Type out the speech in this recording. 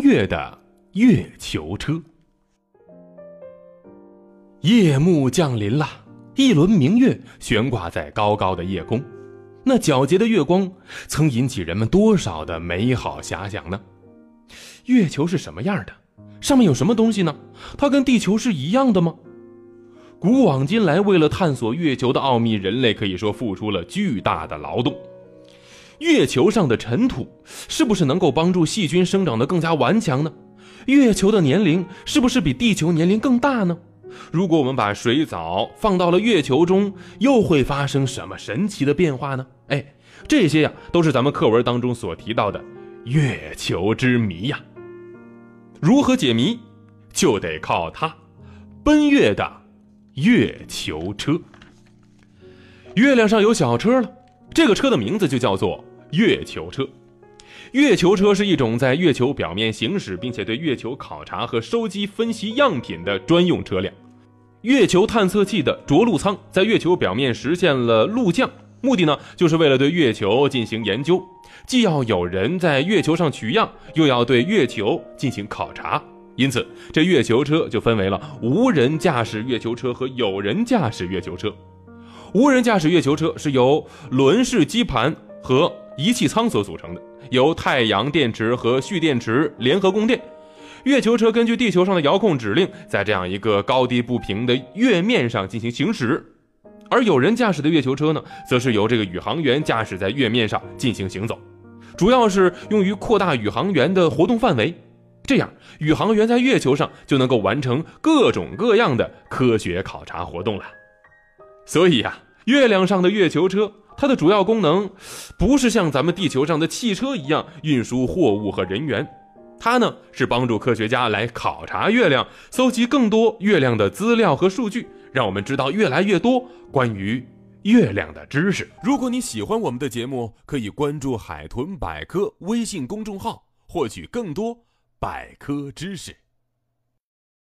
月的月球车。夜幕降临了，一轮明月悬挂在高高的夜空，那皎洁的月光曾引起人们多少的美好遐想呢？月球是什么样的？上面有什么东西呢？它跟地球是一样的吗？古往今来，为了探索月球的奥秘，人类可以说付出了巨大的劳动。月球上的尘土是不是能够帮助细菌生长得更加顽强呢？月球的年龄是不是比地球年龄更大呢？如果我们把水藻放到了月球中，又会发生什么神奇的变化呢？哎，这些呀，都是咱们课文当中所提到的月球之谜呀。如何解谜，就得靠它——奔月的月球车。月亮上有小车了，这个车的名字就叫做。月球车，月球车是一种在月球表面行驶，并且对月球考察和收集、分析样品的专用车辆。月球探测器的着陆舱在月球表面实现了陆降，目的呢，就是为了对月球进行研究，既要有人在月球上取样，又要对月球进行考察。因此，这月球车就分为了无人驾驶月球车和有人驾驶月球车。无人驾驶月球车是由轮式基盘和仪器舱所组成的，由太阳电池和蓄电池联合供电。月球车根据地球上的遥控指令，在这样一个高低不平的月面上进行行驶。而有人驾驶的月球车呢，则是由这个宇航员驾驶在月面上进行行走，主要是用于扩大宇航员的活动范围。这样，宇航员在月球上就能够完成各种各样的科学考察活动了。所以呀，月亮上的月球车。它的主要功能，不是像咱们地球上的汽车一样运输货物和人员，它呢是帮助科学家来考察月亮，搜集更多月亮的资料和数据，让我们知道越来越多关于月亮的知识。如果你喜欢我们的节目，可以关注“海豚百科”微信公众号，获取更多百科知识。